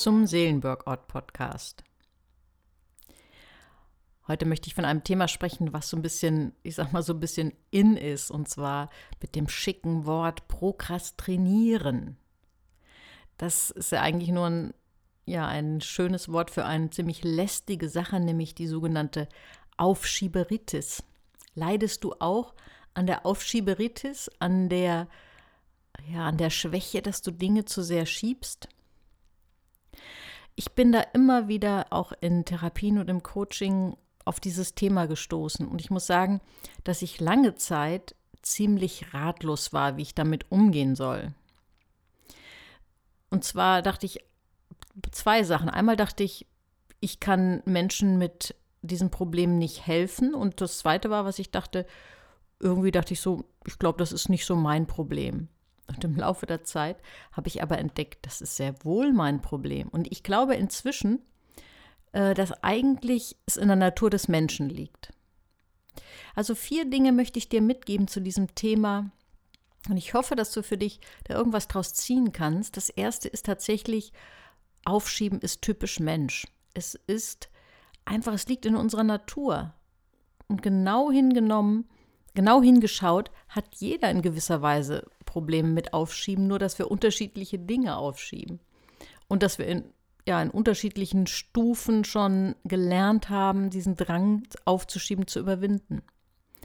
zum Seelenworkout-Podcast. Heute möchte ich von einem Thema sprechen, was so ein bisschen, ich sag mal, so ein bisschen in ist, und zwar mit dem schicken Wort Prokrastinieren. Das ist ja eigentlich nur ein, ja, ein schönes Wort für eine ziemlich lästige Sache, nämlich die sogenannte Aufschieberitis. Leidest du auch an der Aufschieberitis, an der, ja, an der Schwäche, dass du Dinge zu sehr schiebst? Ich bin da immer wieder auch in Therapien und im Coaching auf dieses Thema gestoßen. Und ich muss sagen, dass ich lange Zeit ziemlich ratlos war, wie ich damit umgehen soll. Und zwar dachte ich zwei Sachen. Einmal dachte ich, ich kann Menschen mit diesem Problem nicht helfen. Und das Zweite war, was ich dachte, irgendwie dachte ich so, ich glaube, das ist nicht so mein Problem. Und im Laufe der Zeit habe ich aber entdeckt, das ist sehr wohl mein Problem. Und ich glaube inzwischen, äh, dass eigentlich es in der Natur des Menschen liegt. Also vier Dinge möchte ich dir mitgeben zu diesem Thema. Und ich hoffe, dass du für dich da irgendwas draus ziehen kannst. Das erste ist tatsächlich, Aufschieben ist typisch Mensch. Es ist einfach, es liegt in unserer Natur. Und genau hingenommen, genau hingeschaut, hat jeder in gewisser Weise Probleme mit Aufschieben, nur dass wir unterschiedliche Dinge aufschieben. Und dass wir in, ja, in unterschiedlichen Stufen schon gelernt haben, diesen Drang aufzuschieben zu überwinden.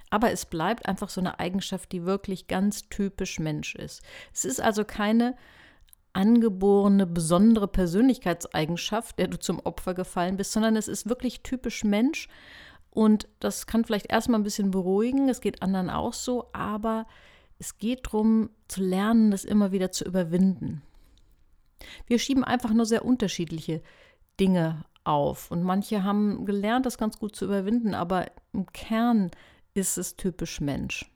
Aber es bleibt einfach so eine Eigenschaft, die wirklich ganz typisch Mensch ist. Es ist also keine angeborene, besondere Persönlichkeitseigenschaft, der du zum Opfer gefallen bist, sondern es ist wirklich typisch Mensch. Und das kann vielleicht erstmal ein bisschen beruhigen, es geht anderen auch so, aber es geht darum zu lernen, das immer wieder zu überwinden. Wir schieben einfach nur sehr unterschiedliche Dinge auf. Und manche haben gelernt, das ganz gut zu überwinden, aber im Kern ist es typisch Mensch.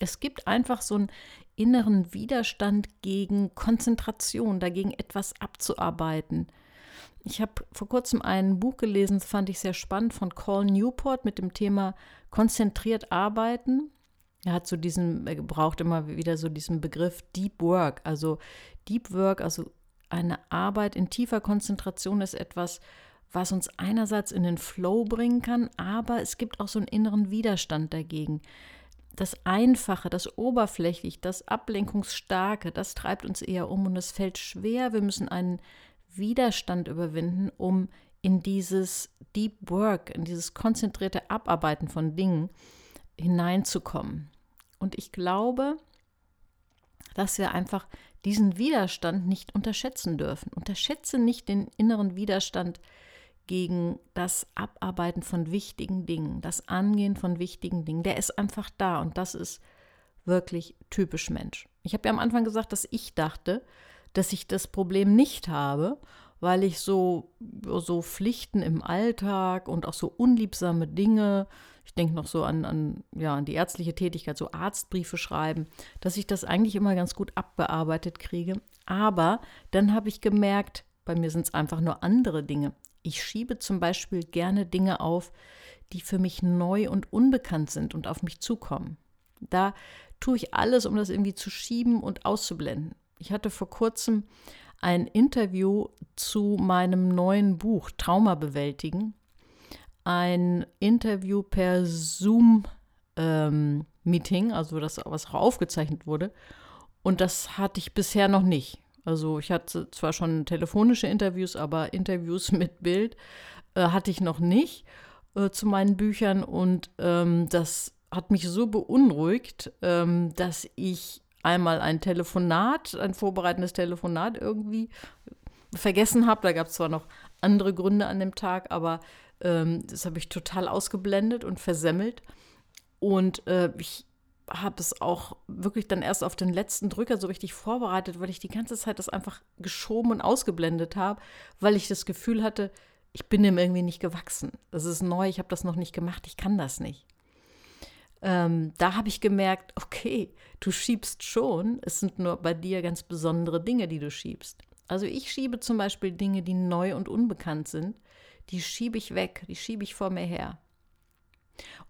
Es gibt einfach so einen inneren Widerstand gegen Konzentration, dagegen etwas abzuarbeiten. Ich habe vor kurzem ein Buch gelesen, das fand ich sehr spannend, von Call Newport mit dem Thema konzentriert arbeiten. Er hat so diesen, er braucht immer wieder so diesen Begriff Deep Work. Also Deep Work, also eine Arbeit in tiefer Konzentration ist etwas, was uns einerseits in den Flow bringen kann, aber es gibt auch so einen inneren Widerstand dagegen. Das Einfache, das Oberflächlich, das Ablenkungsstarke, das treibt uns eher um und es fällt schwer. Wir müssen einen Widerstand überwinden, um in dieses Deep Work, in dieses konzentrierte Abarbeiten von Dingen hineinzukommen. Und ich glaube, dass wir einfach diesen Widerstand nicht unterschätzen dürfen. Unterschätze nicht den inneren Widerstand gegen das Abarbeiten von wichtigen Dingen, das Angehen von wichtigen Dingen. Der ist einfach da und das ist wirklich typisch Mensch. Ich habe ja am Anfang gesagt, dass ich dachte, dass ich das Problem nicht habe, weil ich so, so Pflichten im Alltag und auch so unliebsame Dinge ich denke noch so an, an, ja, an die ärztliche Tätigkeit, so Arztbriefe schreiben, dass ich das eigentlich immer ganz gut abbearbeitet kriege. Aber dann habe ich gemerkt, bei mir sind es einfach nur andere Dinge. Ich schiebe zum Beispiel gerne Dinge auf, die für mich neu und unbekannt sind und auf mich zukommen. Da tue ich alles, um das irgendwie zu schieben und auszublenden. Ich hatte vor kurzem ein Interview zu meinem neuen Buch Trauma bewältigen ein Interview per Zoom-Meeting, ähm, also das, was auch aufgezeichnet wurde. Und das hatte ich bisher noch nicht. Also ich hatte zwar schon telefonische Interviews, aber Interviews mit Bild äh, hatte ich noch nicht äh, zu meinen Büchern. Und ähm, das hat mich so beunruhigt, ähm, dass ich einmal ein Telefonat, ein vorbereitendes Telefonat irgendwie vergessen habe. Da gab es zwar noch andere Gründe an dem Tag, aber ähm, das habe ich total ausgeblendet und versemmelt. Und äh, ich habe es auch wirklich dann erst auf den letzten Drücker so richtig vorbereitet, weil ich die ganze Zeit das einfach geschoben und ausgeblendet habe, weil ich das Gefühl hatte, ich bin dem irgendwie nicht gewachsen. Das ist neu, ich habe das noch nicht gemacht, ich kann das nicht. Ähm, da habe ich gemerkt, okay, du schiebst schon, es sind nur bei dir ganz besondere Dinge, die du schiebst. Also ich schiebe zum Beispiel Dinge, die neu und unbekannt sind, die schiebe ich weg, die schiebe ich vor mir her.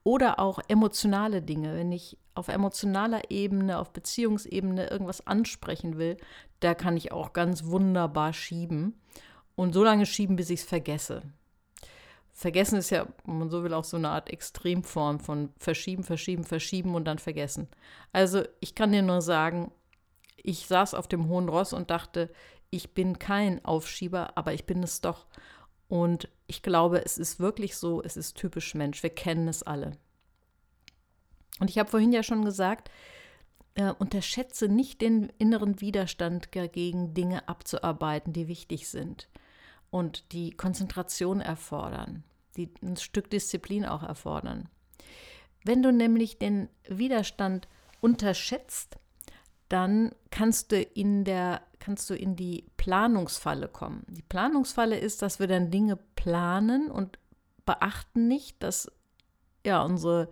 Oder auch emotionale Dinge, wenn ich auf emotionaler Ebene, auf Beziehungsebene irgendwas ansprechen will, da kann ich auch ganz wunderbar schieben und so lange schieben, bis ich es vergesse. Vergessen ist ja, wenn man so will, auch so eine Art Extremform von verschieben, verschieben, verschieben und dann vergessen. Also ich kann dir nur sagen, ich saß auf dem hohen Ross und dachte, ich bin kein Aufschieber, aber ich bin es doch. Und ich glaube, es ist wirklich so, es ist typisch Mensch, wir kennen es alle. Und ich habe vorhin ja schon gesagt, äh, unterschätze nicht den inneren Widerstand dagegen, Dinge abzuarbeiten, die wichtig sind und die Konzentration erfordern, die ein Stück Disziplin auch erfordern. Wenn du nämlich den Widerstand unterschätzt, dann kannst du in der kannst du in die Planungsfalle kommen. Die Planungsfalle ist, dass wir dann Dinge planen und beachten nicht, dass ja unsere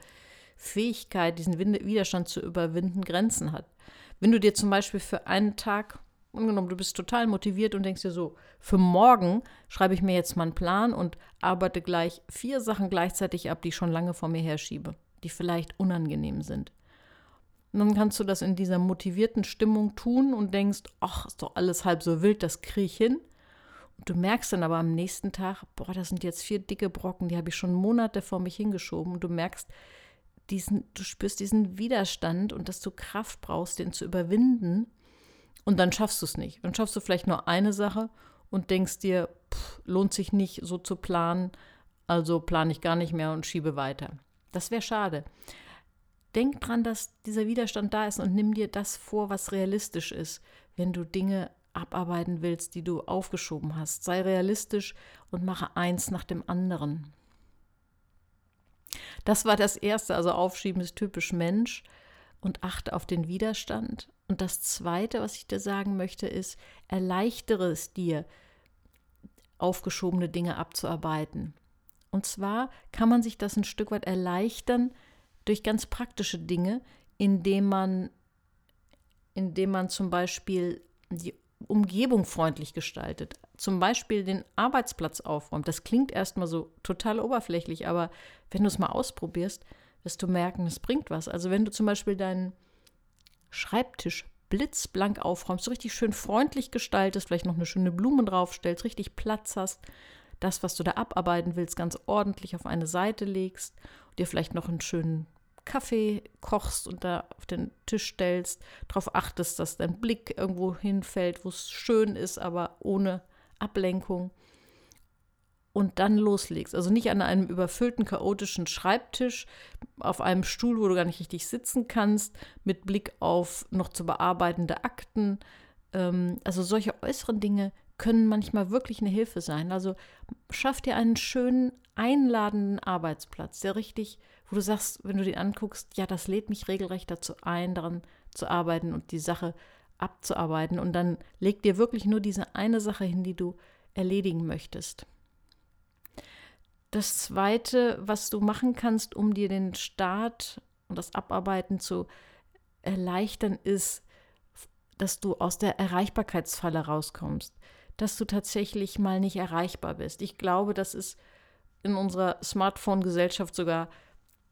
Fähigkeit, diesen Widerstand zu überwinden, Grenzen hat. Wenn du dir zum Beispiel für einen Tag Angenommen, du bist total motiviert und denkst dir so, für morgen schreibe ich mir jetzt mal einen Plan und arbeite gleich vier Sachen gleichzeitig ab, die ich schon lange vor mir herschiebe, die vielleicht unangenehm sind. Und dann kannst du das in dieser motivierten Stimmung tun und denkst, ach, ist doch alles halb so wild, das kriege ich hin. Und du merkst dann aber am nächsten Tag, boah, das sind jetzt vier dicke Brocken, die habe ich schon Monate vor mich hingeschoben. Und du merkst, diesen, du spürst diesen Widerstand und dass du Kraft brauchst, den zu überwinden. Und dann schaffst du es nicht. Dann schaffst du vielleicht nur eine Sache und denkst dir, pff, lohnt sich nicht so zu planen, also plane ich gar nicht mehr und schiebe weiter. Das wäre schade. Denk dran, dass dieser Widerstand da ist und nimm dir das vor, was realistisch ist, wenn du Dinge abarbeiten willst, die du aufgeschoben hast. Sei realistisch und mache eins nach dem anderen. Das war das Erste, also Aufschieben ist typisch Mensch und achte auf den Widerstand. Und das Zweite, was ich dir sagen möchte, ist, erleichtere es dir, aufgeschobene Dinge abzuarbeiten. Und zwar kann man sich das ein Stück weit erleichtern durch ganz praktische Dinge, indem man, indem man zum Beispiel die Umgebung freundlich gestaltet. Zum Beispiel den Arbeitsplatz aufräumt. Das klingt erstmal so total oberflächlich, aber wenn du es mal ausprobierst, wirst du merken, es bringt was. Also wenn du zum Beispiel deinen Schreibtisch blitzblank aufräumst, so richtig schön freundlich gestaltest, vielleicht noch eine schöne Blume draufstellst, richtig Platz hast, das, was du da abarbeiten willst, ganz ordentlich auf eine Seite legst, dir vielleicht noch einen schönen Kaffee kochst und da auf den Tisch stellst, darauf achtest, dass dein Blick irgendwo hinfällt, wo es schön ist, aber ohne Ablenkung und dann loslegst. Also nicht an einem überfüllten, chaotischen Schreibtisch, auf einem Stuhl, wo du gar nicht richtig sitzen kannst, mit Blick auf noch zu bearbeitende Akten. Ähm, also solche äußeren Dinge können manchmal wirklich eine Hilfe sein. Also schaff dir einen schönen, einladenden Arbeitsplatz, der richtig, wo du sagst, wenn du den anguckst, ja, das lädt mich regelrecht dazu ein, daran zu arbeiten und die Sache abzuarbeiten. Und dann leg dir wirklich nur diese eine Sache hin, die du erledigen möchtest. Das Zweite, was du machen kannst, um dir den Start und das Abarbeiten zu erleichtern, ist, dass du aus der Erreichbarkeitsfalle rauskommst, dass du tatsächlich mal nicht erreichbar bist. Ich glaube, das ist in unserer Smartphone-Gesellschaft sogar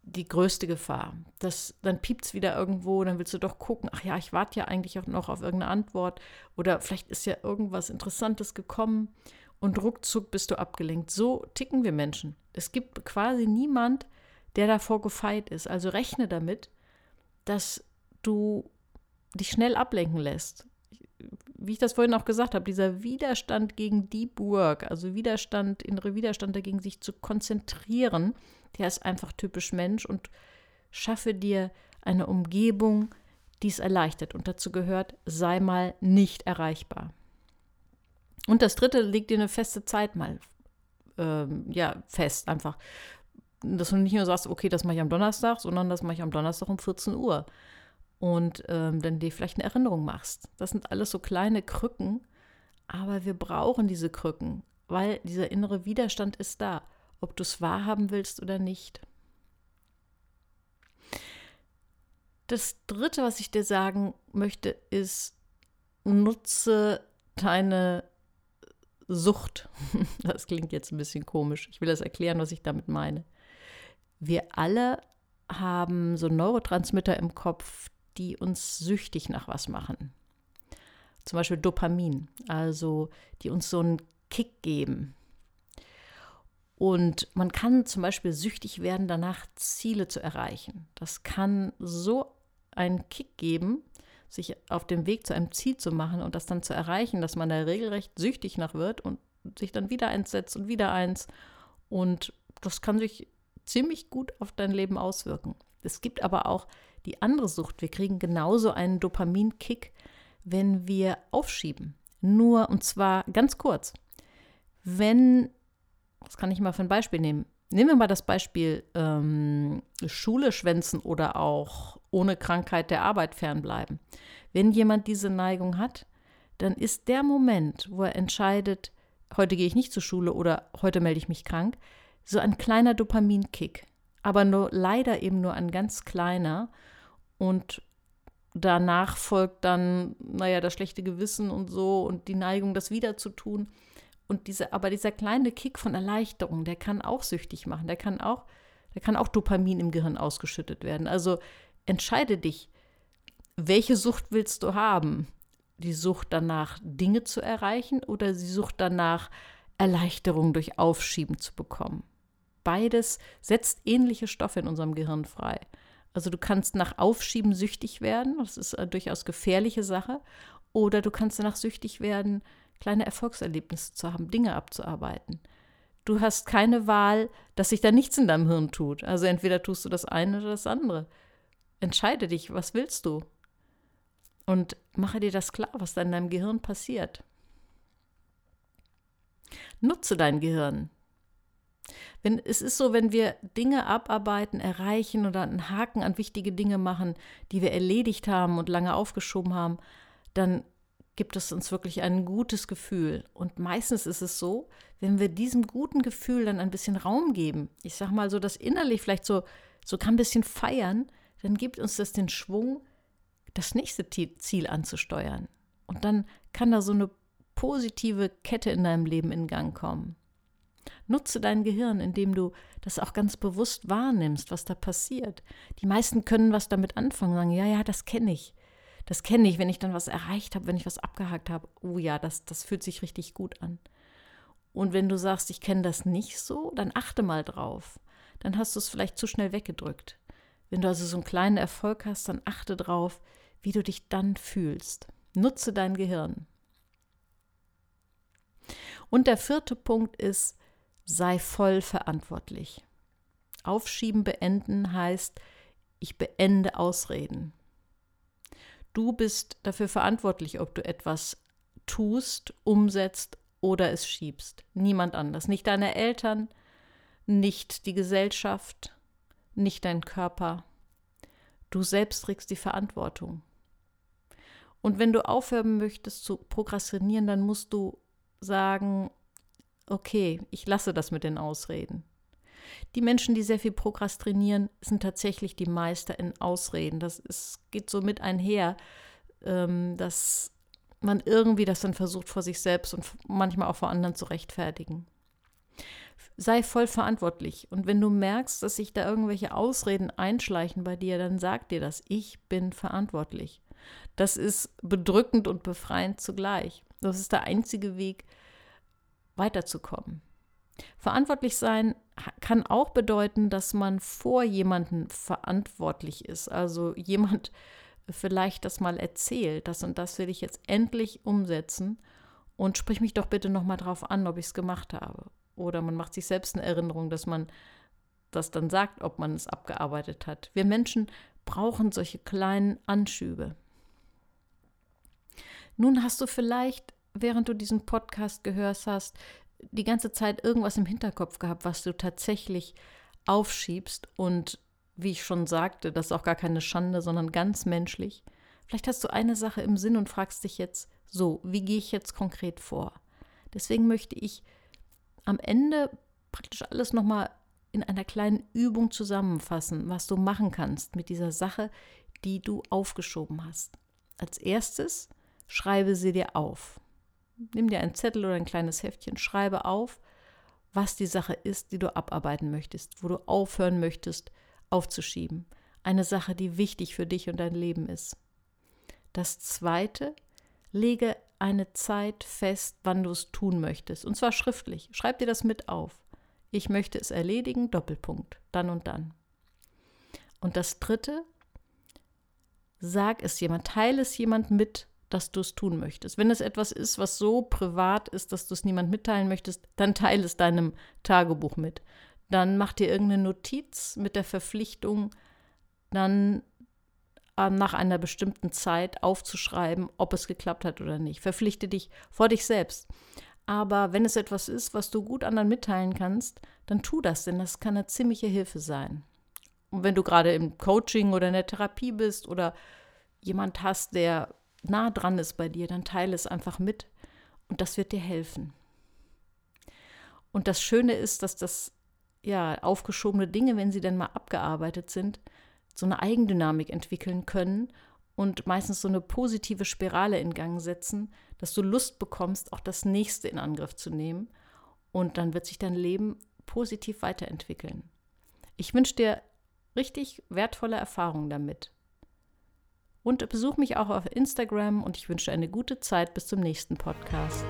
die größte Gefahr. Das, dann piept es wieder irgendwo, dann willst du doch gucken, ach ja, ich warte ja eigentlich auch noch auf irgendeine Antwort oder vielleicht ist ja irgendwas Interessantes gekommen und ruckzuck bist du abgelenkt. So ticken wir Menschen. Es gibt quasi niemand, der davor gefeit ist. Also rechne damit, dass du dich schnell ablenken lässt. Wie ich das vorhin auch gesagt habe, dieser Widerstand gegen Deep Work, also Widerstand, innere Widerstand dagegen, sich zu konzentrieren, der ist einfach typisch Mensch und schaffe dir eine Umgebung, die es erleichtert. Und dazu gehört, sei mal nicht erreichbar. Und das dritte, leg dir eine feste Zeit mal ähm, ja, fest, einfach. Dass du nicht nur sagst, okay, das mache ich am Donnerstag, sondern das mache ich am Donnerstag um 14 Uhr. Und ähm, dann dir vielleicht eine Erinnerung machst. Das sind alles so kleine Krücken, aber wir brauchen diese Krücken, weil dieser innere Widerstand ist da, ob du es wahrhaben willst oder nicht. Das Dritte, was ich dir sagen möchte, ist, nutze deine Sucht. Das klingt jetzt ein bisschen komisch. Ich will das erklären, was ich damit meine. Wir alle haben so Neurotransmitter im Kopf, die uns süchtig nach was machen. Zum Beispiel Dopamin, also die uns so ein Kick geben. Und man kann zum Beispiel süchtig werden, danach Ziele zu erreichen. Das kann so einen Kick geben, sich auf dem Weg zu einem Ziel zu machen und das dann zu erreichen, dass man da regelrecht süchtig nach wird und sich dann wieder eins setzt und wieder eins. Und das kann sich ziemlich gut auf dein Leben auswirken. Es gibt aber auch die andere Sucht. Wir kriegen genauso einen Dopaminkick, wenn wir aufschieben. Nur, und zwar ganz kurz. Wenn, das kann ich mal für ein Beispiel nehmen. Nehmen wir mal das Beispiel ähm, Schule schwänzen oder auch ohne Krankheit der Arbeit fernbleiben. Wenn jemand diese Neigung hat, dann ist der Moment, wo er entscheidet, heute gehe ich nicht zur Schule oder heute melde ich mich krank, so ein kleiner Dopaminkick. Aber nur leider eben nur ein ganz kleiner. Und danach folgt dann, naja, das schlechte Gewissen und so und die Neigung, das wieder zu tun. Und diese, aber dieser kleine Kick von Erleichterung, der kann auch süchtig machen. Der kann auch, der kann auch Dopamin im Gehirn ausgeschüttet werden. Also entscheide dich, welche Sucht willst du haben? Die Sucht danach, Dinge zu erreichen oder die Sucht danach, Erleichterung durch Aufschieben zu bekommen? Beides setzt ähnliche Stoffe in unserem Gehirn frei. Also du kannst nach Aufschieben süchtig werden, das ist eine durchaus gefährliche Sache, oder du kannst danach süchtig werden, kleine Erfolgserlebnisse zu haben, Dinge abzuarbeiten. Du hast keine Wahl, dass sich da nichts in deinem Hirn tut. Also entweder tust du das eine oder das andere. Entscheide dich, was willst du? Und mache dir das klar, was da in deinem Gehirn passiert. Nutze dein Gehirn. Wenn, es ist so, wenn wir Dinge abarbeiten, erreichen oder einen Haken an wichtige Dinge machen, die wir erledigt haben und lange aufgeschoben haben, dann gibt es uns wirklich ein gutes Gefühl. Und meistens ist es so, wenn wir diesem guten Gefühl dann ein bisschen Raum geben, ich sag mal so, das innerlich vielleicht so, so kann ein bisschen feiern, dann gibt uns das den Schwung, das nächste Ziel anzusteuern. Und dann kann da so eine positive Kette in deinem Leben in Gang kommen. Nutze dein Gehirn, indem du das auch ganz bewusst wahrnimmst, was da passiert. Die meisten können was damit anfangen, sagen, ja, ja, das kenne ich. Das kenne ich, wenn ich dann was erreicht habe, wenn ich was abgehakt habe. Oh ja, das, das fühlt sich richtig gut an. Und wenn du sagst, ich kenne das nicht so, dann achte mal drauf. Dann hast du es vielleicht zu schnell weggedrückt. Wenn du also so einen kleinen Erfolg hast, dann achte drauf, wie du dich dann fühlst. Nutze dein Gehirn. Und der vierte Punkt ist, sei voll verantwortlich. Aufschieben beenden heißt, ich beende Ausreden. Du bist dafür verantwortlich, ob du etwas tust, umsetzt oder es schiebst. Niemand anders. Nicht deine Eltern, nicht die Gesellschaft, nicht dein Körper. Du selbst trägst die Verantwortung. Und wenn du aufhören möchtest zu prokrastinieren, dann musst du sagen, okay, ich lasse das mit den Ausreden. Die Menschen, die sehr viel prokrastinieren, sind tatsächlich die Meister in Ausreden. Das ist, geht so mit einher, ähm, dass man irgendwie das dann versucht vor sich selbst und manchmal auch vor anderen zu rechtfertigen. Sei voll verantwortlich. Und wenn du merkst, dass sich da irgendwelche Ausreden einschleichen bei dir, dann sag dir das. Ich bin verantwortlich. Das ist bedrückend und befreiend zugleich. Das ist der einzige Weg, weiterzukommen. Verantwortlich sein kann auch bedeuten, dass man vor jemanden verantwortlich ist. Also jemand vielleicht das mal erzählt, das und das will ich jetzt endlich umsetzen und sprich mich doch bitte nochmal drauf an, ob ich es gemacht habe. Oder man macht sich selbst eine Erinnerung, dass man das dann sagt, ob man es abgearbeitet hat. Wir Menschen brauchen solche kleinen Anschübe. Nun hast du vielleicht während du diesen Podcast gehört hast, die ganze Zeit irgendwas im Hinterkopf gehabt, was du tatsächlich aufschiebst und wie ich schon sagte, das ist auch gar keine Schande, sondern ganz menschlich. Vielleicht hast du eine Sache im Sinn und fragst dich jetzt, so, wie gehe ich jetzt konkret vor? Deswegen möchte ich am Ende praktisch alles nochmal in einer kleinen Übung zusammenfassen, was du machen kannst mit dieser Sache, die du aufgeschoben hast. Als erstes schreibe sie dir auf nimm dir einen Zettel oder ein kleines Heftchen, schreibe auf, was die Sache ist, die du abarbeiten möchtest, wo du aufhören möchtest, aufzuschieben. Eine Sache, die wichtig für dich und dein Leben ist. Das zweite, lege eine Zeit fest, wann du es tun möchtest. Und zwar schriftlich. Schreib dir das mit auf. Ich möchte es erledigen, Doppelpunkt, dann und dann. Und das Dritte, sag es jemand, teile es jemand mit, dass du es tun möchtest. Wenn es etwas ist, was so privat ist, dass du es niemand mitteilen möchtest, dann teile es deinem Tagebuch mit. Dann mach dir irgendeine Notiz mit der Verpflichtung, dann äh, nach einer bestimmten Zeit aufzuschreiben, ob es geklappt hat oder nicht. Verpflichte dich vor dich selbst. Aber wenn es etwas ist, was du gut anderen mitteilen kannst, dann tu das, denn das kann eine ziemliche Hilfe sein. Und wenn du gerade im Coaching oder in der Therapie bist oder jemand hast, der nah dran ist bei dir, dann teile es einfach mit und das wird dir helfen. Und das Schöne ist, dass das ja aufgeschobene Dinge, wenn sie dann mal abgearbeitet sind, so eine Eigendynamik entwickeln können und meistens so eine positive Spirale in Gang setzen, dass du Lust bekommst, auch das nächste in Angriff zu nehmen und dann wird sich dein Leben positiv weiterentwickeln. Ich wünsche dir richtig wertvolle Erfahrungen damit. Und besuch mich auch auf Instagram und ich wünsche eine gute Zeit bis zum nächsten Podcast.